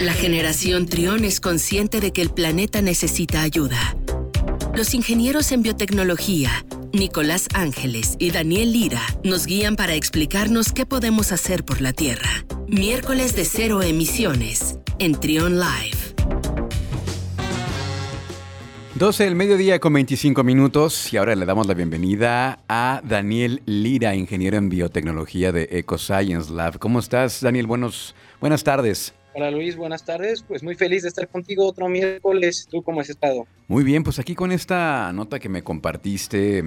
La generación Trión es consciente de que el planeta necesita ayuda. Los ingenieros en biotecnología, Nicolás Ángeles y Daniel Lira, nos guían para explicarnos qué podemos hacer por la Tierra. Miércoles de cero emisiones en Trión Live. 12 del mediodía con 25 minutos y ahora le damos la bienvenida a Daniel Lira, ingeniero en biotecnología de EcoScience Lab. ¿Cómo estás, Daniel? Buenos, buenas tardes. Hola Luis, buenas tardes. Pues muy feliz de estar contigo otro miércoles. ¿Tú cómo has estado? Muy bien, pues aquí con esta nota que me compartiste,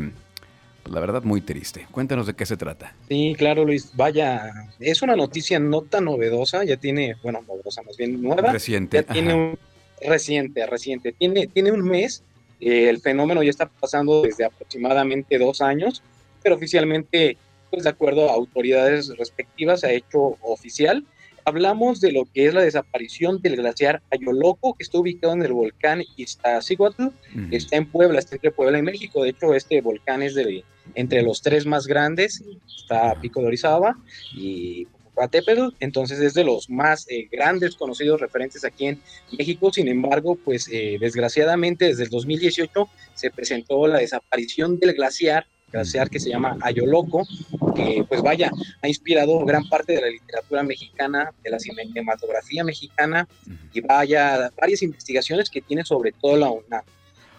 pues la verdad muy triste. Cuéntanos de qué se trata. Sí, claro Luis. Vaya, es una noticia no tan novedosa, ya tiene, bueno, novedosa más bien nueva. Reciente. Ya tiene un reciente, reciente. Tiene, tiene un mes, eh, el fenómeno ya está pasando desde aproximadamente dos años, pero oficialmente, pues de acuerdo a autoridades respectivas, se ha hecho oficial. Hablamos de lo que es la desaparición del glaciar Ayoloco, que está ubicado en el volcán Iztaccíhuatl, que está en Puebla, está entre Puebla y México. De hecho, este volcán es de, entre los tres más grandes, está Pico de Orizaba y Popocatépetl, entonces es de los más eh, grandes conocidos referentes aquí en México. Sin embargo, pues eh, desgraciadamente desde el 2018 se presentó la desaparición del glaciar glaciar que se llama Ayoloco, que pues vaya, ha inspirado gran parte de la literatura mexicana, de la cinematografía mexicana y vaya, varias investigaciones que tiene sobre todo la UNAM.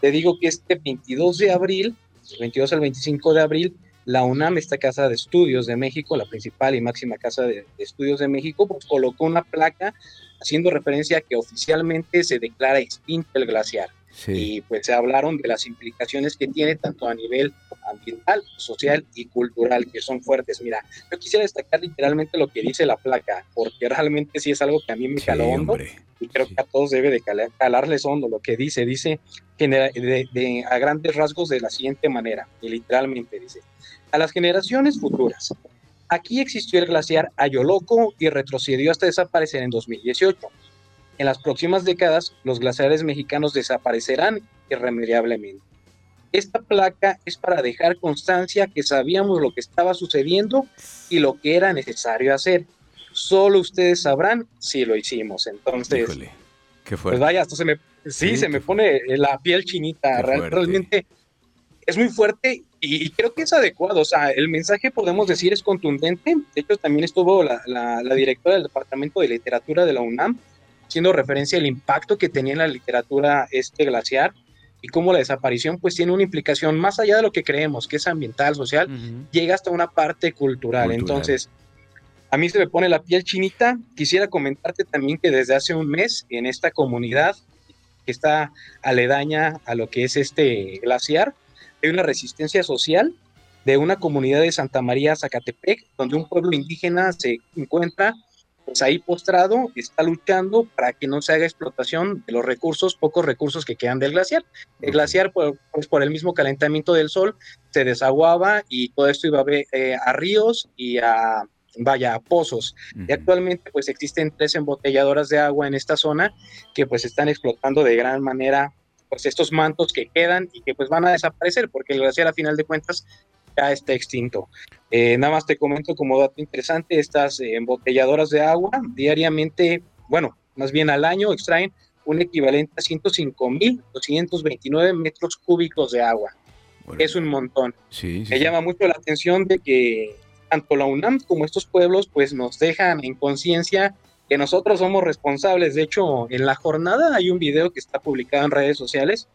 Te digo que este 22 de abril, 22 al 25 de abril, la UNAM, esta casa de estudios de México, la principal y máxima casa de, estudios de México, pues colocó una placa haciendo referencia a que oficialmente se declara extinto el glaciar. Y pues se hablaron de las implicaciones que tiene tanto a nivel ambiental, social y cultural, que son fuertes. Mira, yo quisiera destacar literalmente lo que dice la placa, porque realmente sí es algo que a mí me caló hondo y creo que a todos debe de calarles hondo lo que dice. Dice de, a grandes rasgos de la siguiente manera, y literalmente dice, a las generaciones futuras, aquí existió el glaciar Ayoloco y retrocedió hasta desaparecer en 2018 en las próximas décadas, los glaciares mexicanos desaparecerán irremediablemente. Esta placa es para dejar constancia que sabíamos lo que estaba sucediendo y lo que era necesario hacer. Solo ustedes sabrán si lo hicimos. Entonces, qué fuerte. pues vaya, esto se me, sí, se me pone la piel chinita. Realmente es muy fuerte y, creo que es adecuado. O sea, el mensaje podemos decir es contundente. De hecho, también estuvo la, la directora del Departamento de Literatura de la UNAM, haciendo referencia al impacto que tenía en la literatura este glaciar y cómo la desaparición pues tiene una implicación más allá de lo que creemos, que es ambiental, social, llega hasta una parte cultural. Entonces, a mí se me pone la piel chinita. Quisiera comentarte también que desde hace un mes en esta comunidad que está aledaña a lo que es este glaciar, hay una resistencia social de una comunidad de Santa María Zacatepec, donde un pueblo indígena se encuentra pues ahí postrado está luchando para que no se haga explotación de los recursos, pocos recursos que quedan del glaciar. El glaciar, pues, pues por el mismo calentamiento del sol, se desaguaba y todo esto iba a, eh, a ríos y a, vaya, a pozos. Y actualmente pues existen tres embotelladoras de agua en esta zona que pues están explotando de gran manera pues estos mantos que quedan y que pues van a desaparecer porque el glaciar a final de cuentas ya está extinto. Eh, nada más te comento como dato interesante, estas embotelladoras de agua diariamente, bueno, más bien al año extraen un equivalente a 105.229 metros cúbicos de agua. es un montón. Sí, Me llama mucho la atención de que tanto la UNAM como estos pueblos pues nos dejan en conciencia que nosotros somos responsables. De hecho, en la jornada hay un video que está publicado en redes sociales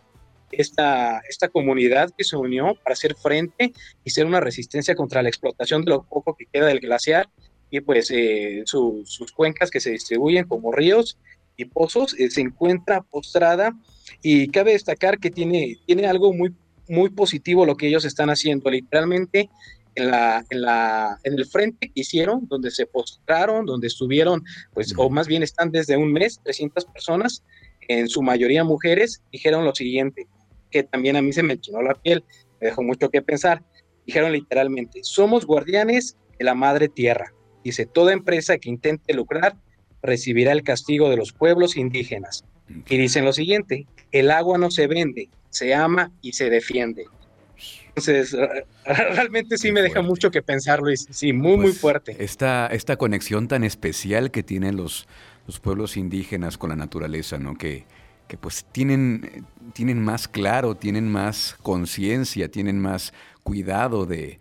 esta, esta comunidad que se unió para hacer frente y ser una resistencia contra la explotación de lo poco que queda del glaciar y pues eh, sus cuencas que se distribuyen como ríos y pozos eh, se encuentra postrada y cabe destacar que tiene, tiene algo muy, muy positivo lo que ellos están haciendo. Literalmente en, la, en, la, en el frente que hicieron, donde se postraron, donde estuvieron, pues, o más bien están desde un mes, 300 personas, en su mayoría mujeres, dijeron lo siguiente, que también a mí se me chinó la piel, me dejó mucho que pensar. Dijeron literalmente, somos guardianes de la madre tierra. Dice, toda empresa que intente lucrar recibirá el castigo de los pueblos indígenas. Y dicen lo siguiente, el agua no se vende, se ama y se defiende. Entonces, realmente sí me deja mucho que pensar, Luis. Sí, muy, muy pues, fuerte. Esta, esta conexión tan especial que tienen los, los pueblos indígenas con la naturaleza, ¿no? Que, que pues tienen, tienen más claro, tienen más conciencia, tienen más cuidado de,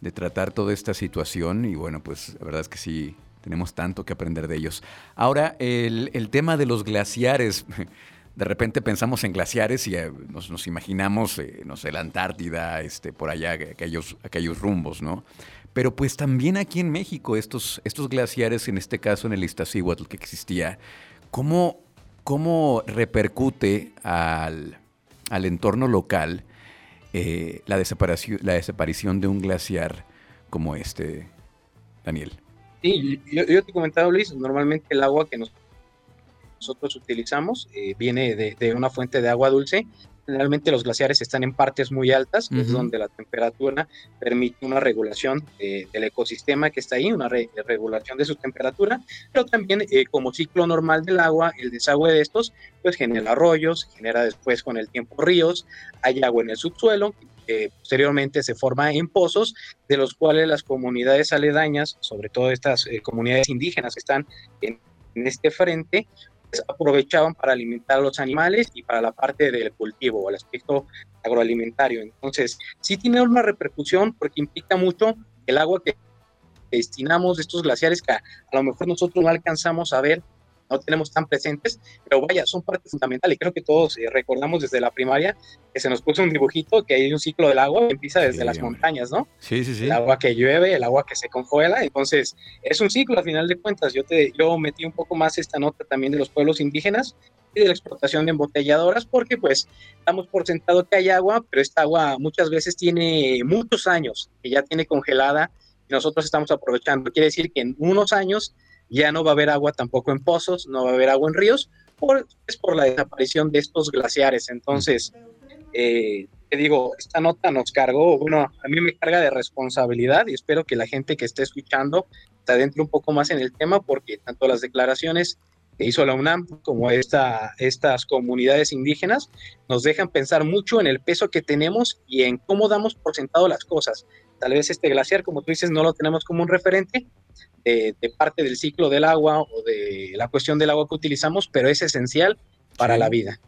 de tratar toda esta situación y bueno, pues la verdad es que sí, tenemos tanto que aprender de ellos. Ahora, el, el tema de los glaciares. De repente pensamos en glaciares y eh, nos, imaginamos, eh, no sé, la Antártida, este, por allá, aquellos, aquellos rumbos, ¿no? Pero pues también aquí en México, estos, estos glaciares, en este caso en el Iztaccíhuatl que existía, ¿cómo, cómo repercute al, al entorno local eh, la, desaparición, la desaparición de un glaciar como este, Daniel? Sí, yo, yo te comentaba, Luis, normalmente el agua que nosotros utilizamos eh, viene de, de, una fuente de agua dulce. Generalmente los glaciares están en partes muy altas, uh -huh. es donde la temperatura permite una regulación de, del ecosistema que está ahí, una re, regulación de su temperatura, pero también eh, como ciclo normal del agua, el desagüe de estos, pues genera arroyos, genera después con el tiempo ríos, hay agua en el subsuelo, eh, posteriormente se forma en pozos, de los cuales las comunidades aledañas, sobre todo estas eh, comunidades indígenas que están en, en este frente, aprovechaban para alimentar a los animales y para la parte del cultivo o el aspecto agroalimentario. Entonces, sí tiene una repercusión porque implica mucho el agua que destinamos de estos glaciares que a, a lo mejor nosotros no alcanzamos a ver no tenemos tan presentes, pero vaya, son parte fundamental y creo que todos eh, recordamos desde la primaria que se nos puso un dibujito que hay un ciclo del agua que empieza desde sí, las hombre. montañas, ¿no? Sí, sí, sí. El agua que llueve, el agua que se congela, entonces es un ciclo al final de cuentas. Yo, te, yo metí un poco más esta nota también de los pueblos indígenas y de la explotación de embotelladoras porque pues damos por sentado que hay agua, pero esta agua muchas veces tiene muchos años que ya tiene congelada y nosotros estamos aprovechando. Quiere decir que en unos años ya no va a haber agua tampoco en pozos, no va a haber agua en ríos, es por la desaparición de estos glaciares. Entonces, eh, te digo, esta nota nos cargó, bueno, a mí me carga de responsabilidad y espero que la gente que esté escuchando se adentre un poco más en el tema porque tanto las declaraciones que hizo la UNAM como esta, estas comunidades indígenas nos dejan pensar mucho en el peso que tenemos y en cómo damos por sentado las cosas. Tal vez este glaciar, como tú dices, no lo tenemos como un referente, de, de, parte del ciclo del agua o de la cuestión del agua que utilizamos, pero es esencial para sí. la vida.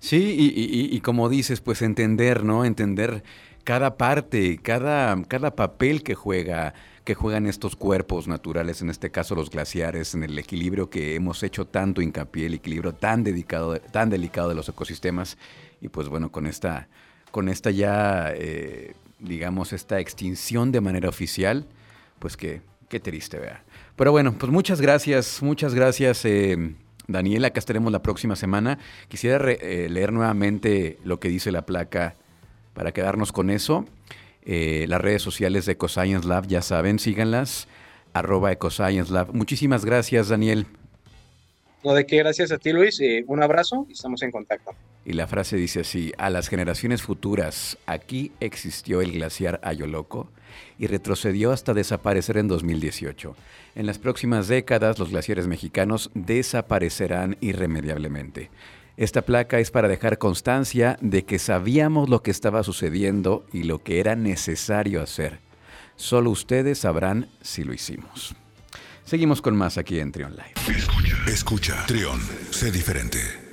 Sí, y, y, y, como dices, pues entender, ¿no? Entender cada parte, cada, cada papel que juega que juegan estos cuerpos naturales, en este caso los glaciares, en el equilibrio que hemos hecho tanto hincapié, el equilibrio tan dedicado, tan delicado de los ecosistemas, y pues bueno, con esta, con esta ya, eh, digamos, esta extinción de manera oficial, pues que, qué triste, vea. Pero bueno, pues muchas gracias, muchas gracias, eh, Daniel. Acá estaremos la próxima semana. Quisiera eh, leer nuevamente lo que dice la placa para quedarnos con eso. Eh, las redes sociales de Ecoscience Lab, ya saben, síganlas, arroba Ecoscience Lab. Muchísimas gracias, Daniel. No, de qué, gracias a ti, Luis. Eh, un abrazo y estamos en contacto. Y la frase dice así, a las generaciones futuras, aquí existió el glaciar Ayoloco y retrocedió hasta desaparecer en 2018. En las próximas décadas, los glaciares mexicanos desaparecerán irremediablemente. Esta placa es para dejar constancia de que sabíamos lo que estaba sucediendo y lo que era necesario hacer. Solo ustedes sabrán si lo hicimos. Seguimos con más aquí en Trion Live. Escucha, escucha. Trion, sé diferente.